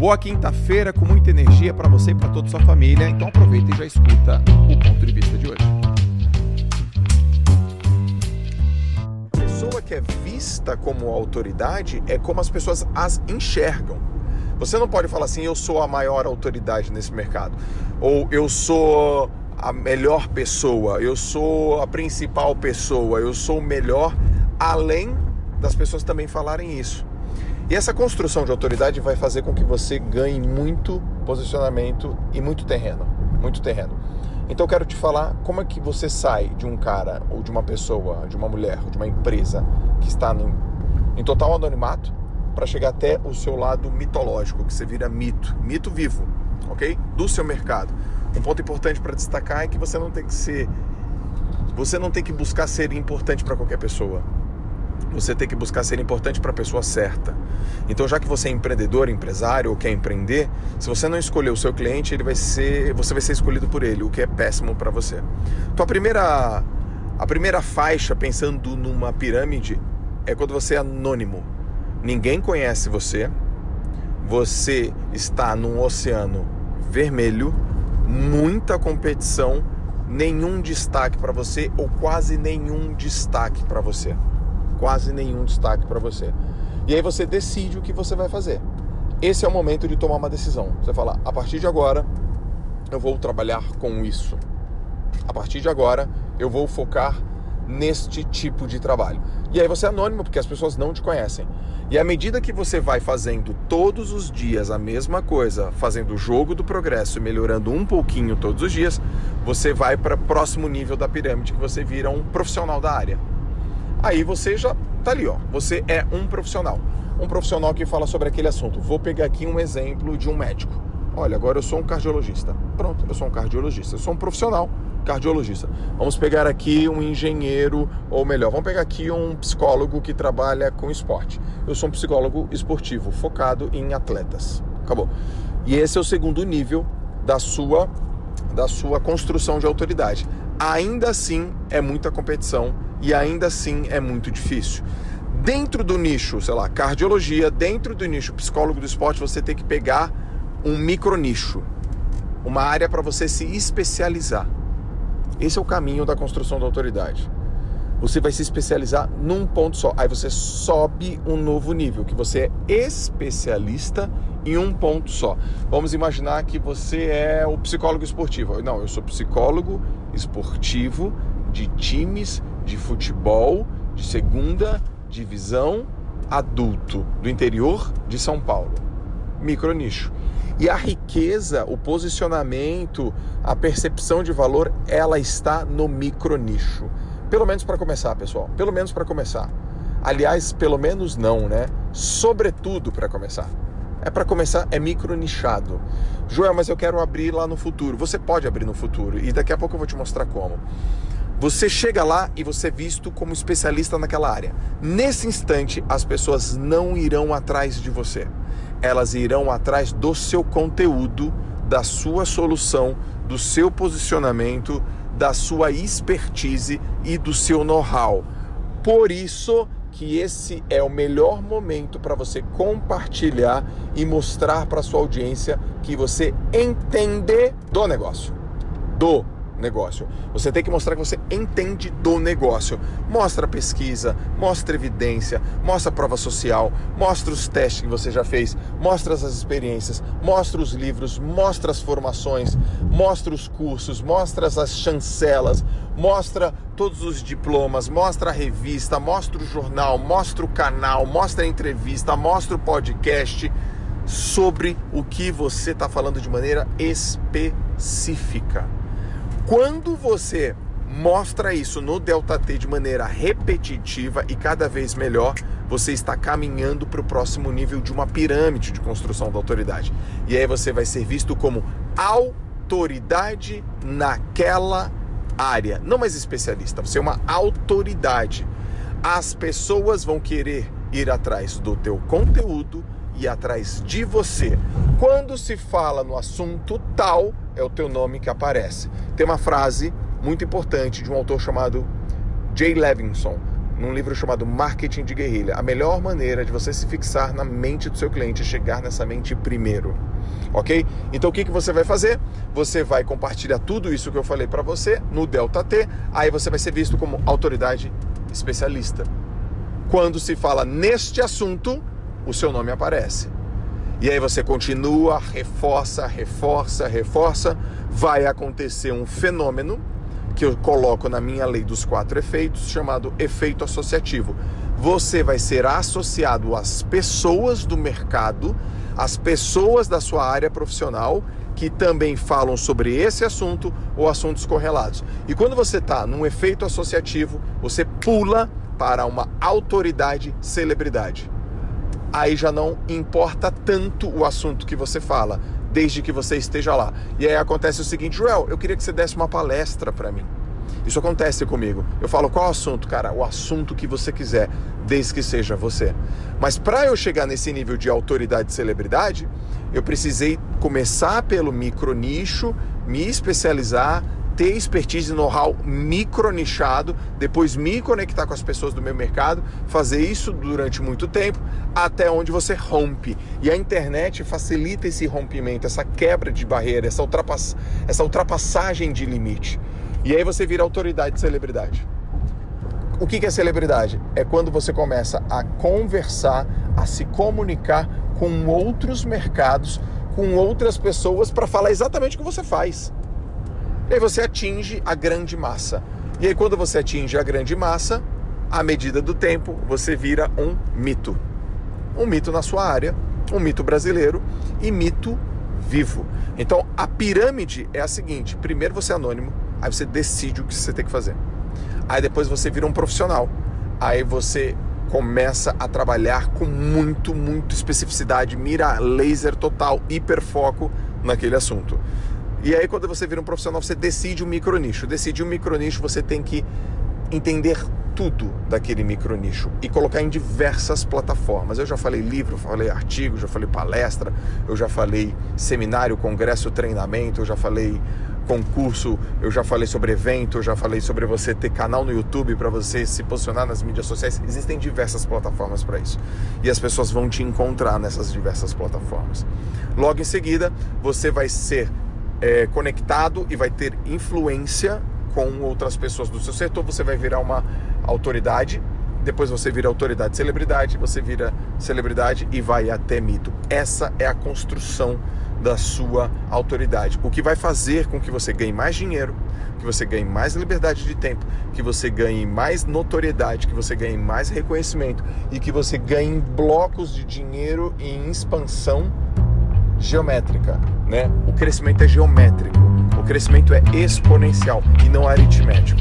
Boa quinta-feira com muita energia para você e para toda a sua família. Então aproveita e já escuta o ponto de vista de hoje. A pessoa que é vista como autoridade é como as pessoas as enxergam. Você não pode falar assim, eu sou a maior autoridade nesse mercado, ou eu sou a melhor pessoa, eu sou a principal pessoa, eu sou o melhor, além das pessoas também falarem isso. E essa construção de autoridade vai fazer com que você ganhe muito posicionamento e muito terreno, muito terreno. Então eu quero te falar como é que você sai de um cara ou de uma pessoa, de uma mulher, ou de uma empresa que está no, em total anonimato para chegar até o seu lado mitológico, que você vira mito, mito vivo, ok? Do seu mercado. Um ponto importante para destacar é que você não tem que ser, você não tem que buscar ser importante para qualquer pessoa você tem que buscar ser importante para a pessoa certa. Então, já que você é empreendedor, empresário ou quer empreender, se você não escolher o seu cliente, ele vai ser, você vai ser escolhido por ele, o que é péssimo para você. A primeira, a primeira faixa, pensando numa pirâmide, é quando você é anônimo. Ninguém conhece você, você está num oceano vermelho, muita competição, nenhum destaque para você ou quase nenhum destaque para você quase nenhum destaque para você. E aí você decide o que você vai fazer. Esse é o momento de tomar uma decisão. Você fala: a partir de agora eu vou trabalhar com isso. A partir de agora eu vou focar neste tipo de trabalho. E aí você é anônimo porque as pessoas não te conhecem. E à medida que você vai fazendo todos os dias a mesma coisa, fazendo o jogo do progresso melhorando um pouquinho todos os dias, você vai para o próximo nível da pirâmide que você vira um profissional da área aí você já tá ali, ó. Você é um profissional. Um profissional que fala sobre aquele assunto. Vou pegar aqui um exemplo de um médico. Olha, agora eu sou um cardiologista. Pronto, eu sou um cardiologista. Eu sou um profissional cardiologista. Vamos pegar aqui um engenheiro, ou melhor, vamos pegar aqui um psicólogo que trabalha com esporte. Eu sou um psicólogo esportivo, focado em atletas. Acabou. E esse é o segundo nível da sua da sua construção de autoridade. Ainda assim é muita competição e ainda assim é muito difícil. Dentro do nicho, sei lá, cardiologia, dentro do nicho psicólogo do esporte, você tem que pegar um micro nicho, uma área para você se especializar. Esse é o caminho da construção da autoridade. Você vai se especializar num ponto só. Aí você sobe um novo nível, que você é especialista em um ponto só. Vamos imaginar que você é o psicólogo esportivo. Não, eu sou psicólogo esportivo de times de futebol de segunda divisão adulto do interior de São Paulo. Micronicho. E a riqueza, o posicionamento, a percepção de valor, ela está no micronicho. Pelo menos para começar, pessoal. Pelo menos para começar. Aliás, pelo menos não, né? Sobretudo para começar. É para começar, é micronichado. Joel, mas eu quero abrir lá no futuro. Você pode abrir no futuro e daqui a pouco eu vou te mostrar como. Você chega lá e você é visto como especialista naquela área. Nesse instante, as pessoas não irão atrás de você. Elas irão atrás do seu conteúdo, da sua solução, do seu posicionamento, da sua expertise e do seu know-how. Por isso que esse é o melhor momento para você compartilhar e mostrar para sua audiência que você entende do negócio. Do negócio. Você tem que mostrar que você entende do negócio. Mostra pesquisa, mostra evidência, mostra prova social, mostra os testes que você já fez, mostra as experiências, mostra os livros, mostra as formações, mostra os cursos, mostra as chancelas, mostra todos os diplomas, mostra a revista, mostra o jornal, mostra o canal, mostra a entrevista, mostra o podcast sobre o que você está falando de maneira específica. Quando você mostra isso no Delta T de maneira repetitiva e cada vez melhor, você está caminhando para o próximo nível de uma pirâmide de construção da autoridade. E aí você vai ser visto como autoridade naquela área, não mais especialista, você é uma autoridade. As pessoas vão querer ir atrás do teu conteúdo e atrás de você. Quando se fala no assunto tal, é o teu nome que aparece. Tem uma frase muito importante de um autor chamado Jay Levinson. num livro chamado Marketing de Guerrilha. A melhor maneira de você se fixar na mente do seu cliente é chegar nessa mente primeiro. Ok? Então o que, que você vai fazer? Você vai compartilhar tudo isso que eu falei para você no Delta T, aí você vai ser visto como autoridade especialista. Quando se fala neste assunto, o seu nome aparece. E aí você continua, reforça, reforça, reforça, vai acontecer um fenômeno que eu coloco na minha lei dos quatro efeitos, chamado efeito associativo. Você vai ser associado às pessoas do mercado, às pessoas da sua área profissional que também falam sobre esse assunto ou assuntos correlatos. E quando você está num efeito associativo, você pula para uma autoridade celebridade. Aí já não importa tanto o assunto que você fala, desde que você esteja lá. E aí acontece o seguinte, Joel, eu queria que você desse uma palestra para mim. Isso acontece comigo. Eu falo, qual assunto, cara? O assunto que você quiser, desde que seja você. Mas para eu chegar nesse nível de autoridade e celebridade, eu precisei começar pelo micro nicho, me especializar, ter expertise e know-how micronichado, depois me conectar com as pessoas do meu mercado, fazer isso durante muito tempo, até onde você rompe. E a internet facilita esse rompimento, essa quebra de barreira, essa, ultrapass essa ultrapassagem de limite. E aí você vira autoridade de celebridade. O que é celebridade? É quando você começa a conversar, a se comunicar com outros mercados, com outras pessoas para falar exatamente o que você faz. E aí você atinge a grande massa. E aí quando você atinge a grande massa, à medida do tempo, você vira um mito. Um mito na sua área, um mito brasileiro e mito vivo. Então a pirâmide é a seguinte: primeiro você é anônimo, aí você decide o que você tem que fazer. Aí depois você vira um profissional. Aí você começa a trabalhar com muito, muito especificidade, mira laser total, hiperfoco naquele assunto. E aí, quando você vira um profissional, você decide um micronicho. Decidir um micronicho, você tem que entender tudo daquele micronicho e colocar em diversas plataformas. Eu já falei livro, falei artigo, já falei palestra, eu já falei seminário, congresso, treinamento, eu já falei concurso, eu já falei sobre evento, eu já falei sobre você ter canal no YouTube para você se posicionar nas mídias sociais. Existem diversas plataformas para isso. E as pessoas vão te encontrar nessas diversas plataformas. Logo em seguida, você vai ser é, conectado e vai ter influência com outras pessoas do seu setor, você vai virar uma autoridade, depois você vira autoridade celebridade, você vira celebridade e vai até mito. Essa é a construção da sua autoridade. O que vai fazer com que você ganhe mais dinheiro, que você ganhe mais liberdade de tempo, que você ganhe mais notoriedade, que você ganhe mais reconhecimento e que você ganhe blocos de dinheiro em expansão geométrica, né? O crescimento é geométrico, o crescimento é exponencial e não aritmético.